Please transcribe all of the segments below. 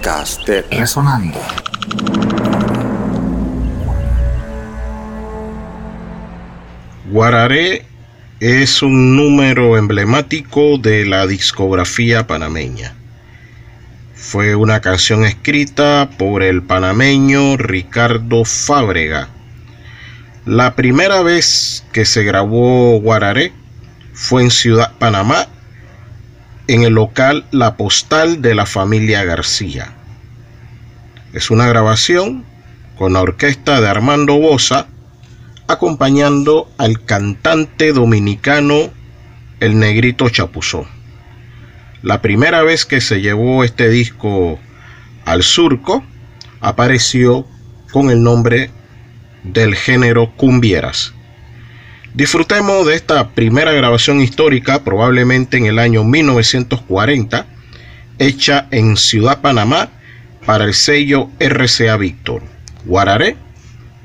podcast Resonando. Guararé es un número emblemático de la discografía panameña. Fue una canción escrita por el panameño Ricardo Fábrega. La primera vez que se grabó Guararé fue en Ciudad Panamá, en el local La Postal de la familia García. Es una grabación con la orquesta de Armando Bosa, acompañando al cantante dominicano El Negrito Chapuzó. La primera vez que se llevó este disco al surco, apareció con el nombre del género cumbieras. Disfrutemos de esta primera grabación histórica, probablemente en el año 1940, hecha en Ciudad Panamá para el sello RCA Víctor. Guararé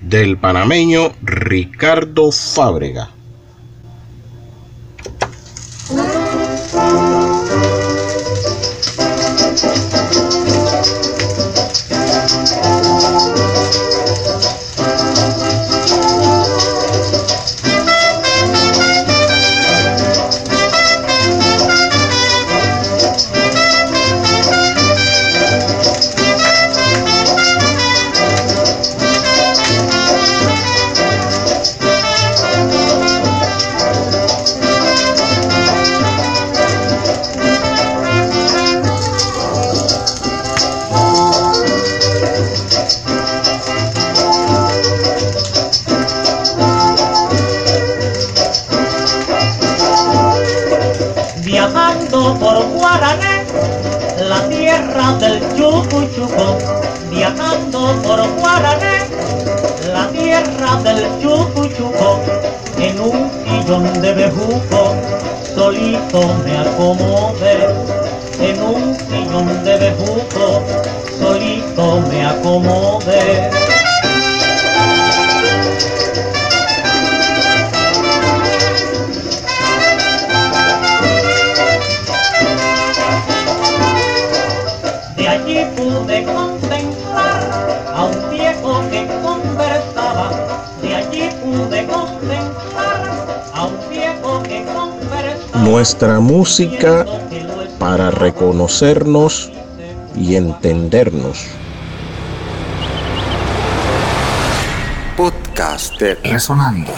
del panameño Ricardo Fábrega. Viajando por Guarané, la tierra del Chucuchuco. Viajando por Guarané, la tierra del Chucuchuco. En un sillón de bejuco, solito me acomodé. En un sillón de bejuco, solito me acomodé. Allí pude contemplar a un viejo que conversaba. De allí pude contemplar a un viejo que conversaba. Nuestra música para reconocernos y entendernos. Podcast de Resonando.